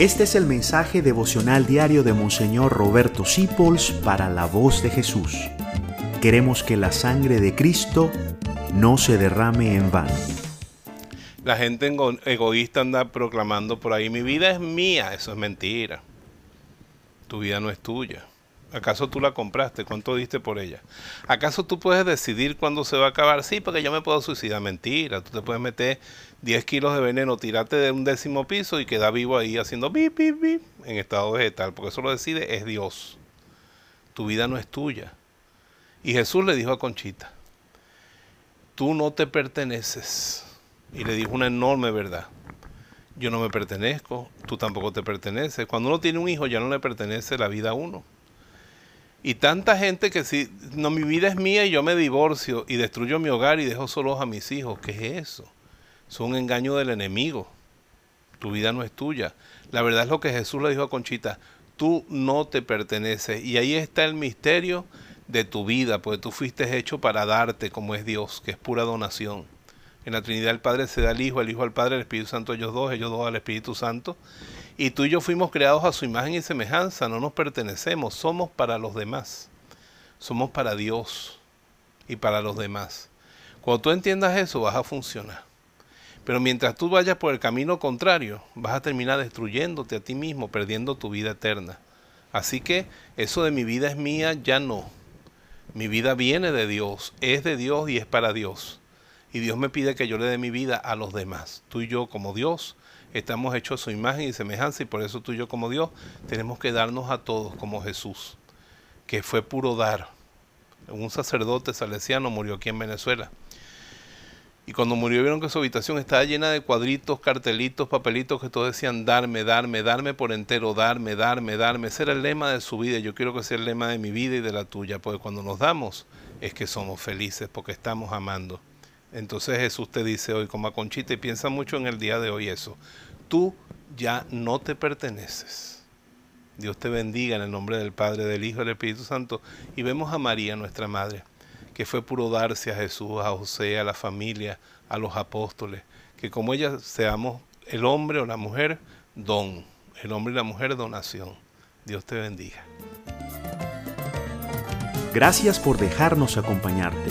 Este es el mensaje devocional diario de Monseñor Roberto Sipols para la voz de Jesús. Queremos que la sangre de Cristo no se derrame en vano. La gente egoísta anda proclamando por ahí, mi vida es mía, eso es mentira. Tu vida no es tuya. ¿Acaso tú la compraste? ¿Cuánto diste por ella? ¿Acaso tú puedes decidir cuándo se va a acabar? Sí, porque yo me puedo suicidar. Mentira. Tú te puedes meter 10 kilos de veneno, tirarte de un décimo piso y quedar vivo ahí haciendo bip, bip, bip en estado vegetal. Porque eso lo decide es Dios. Tu vida no es tuya. Y Jesús le dijo a Conchita, tú no te perteneces. Y le dijo una enorme verdad. Yo no me pertenezco, tú tampoco te perteneces. Cuando uno tiene un hijo ya no le pertenece la vida a uno. Y tanta gente que si, no, mi vida es mía y yo me divorcio y destruyo mi hogar y dejo solos a mis hijos, ¿qué es eso? Es un engaño del enemigo. Tu vida no es tuya. La verdad es lo que Jesús le dijo a Conchita, tú no te perteneces. Y ahí está el misterio de tu vida, porque tú fuiste hecho para darte como es Dios, que es pura donación. En la Trinidad el Padre se da al Hijo, el Hijo al Padre, el Espíritu Santo ellos dos, ellos dos al Espíritu Santo. Y tú y yo fuimos creados a su imagen y semejanza, no nos pertenecemos, somos para los demás. Somos para Dios y para los demás. Cuando tú entiendas eso, vas a funcionar. Pero mientras tú vayas por el camino contrario, vas a terminar destruyéndote a ti mismo, perdiendo tu vida eterna. Así que eso de mi vida es mía, ya no. Mi vida viene de Dios, es de Dios y es para Dios. Y Dios me pide que yo le dé mi vida a los demás. Tú y yo como Dios estamos hechos a su imagen y semejanza y por eso tú y yo como Dios tenemos que darnos a todos como Jesús, que fue puro dar. Un sacerdote salesiano murió aquí en Venezuela. Y cuando murió vieron que su habitación estaba llena de cuadritos, cartelitos, papelitos que todos decían darme, darme, darme por entero, darme, darme, darme. Ese era el lema de su vida. Yo quiero que sea el lema de mi vida y de la tuya, porque cuando nos damos es que somos felices, porque estamos amando. Entonces Jesús te dice hoy, como a Conchita, y piensa mucho en el día de hoy eso. Tú ya no te perteneces. Dios te bendiga en el nombre del Padre, del Hijo y del Espíritu Santo. Y vemos a María, nuestra Madre, que fue puro darse a Jesús, a José, a la familia, a los apóstoles. Que como ella seamos el hombre o la mujer, don. El hombre y la mujer, donación. Dios te bendiga. Gracias por dejarnos acompañarte.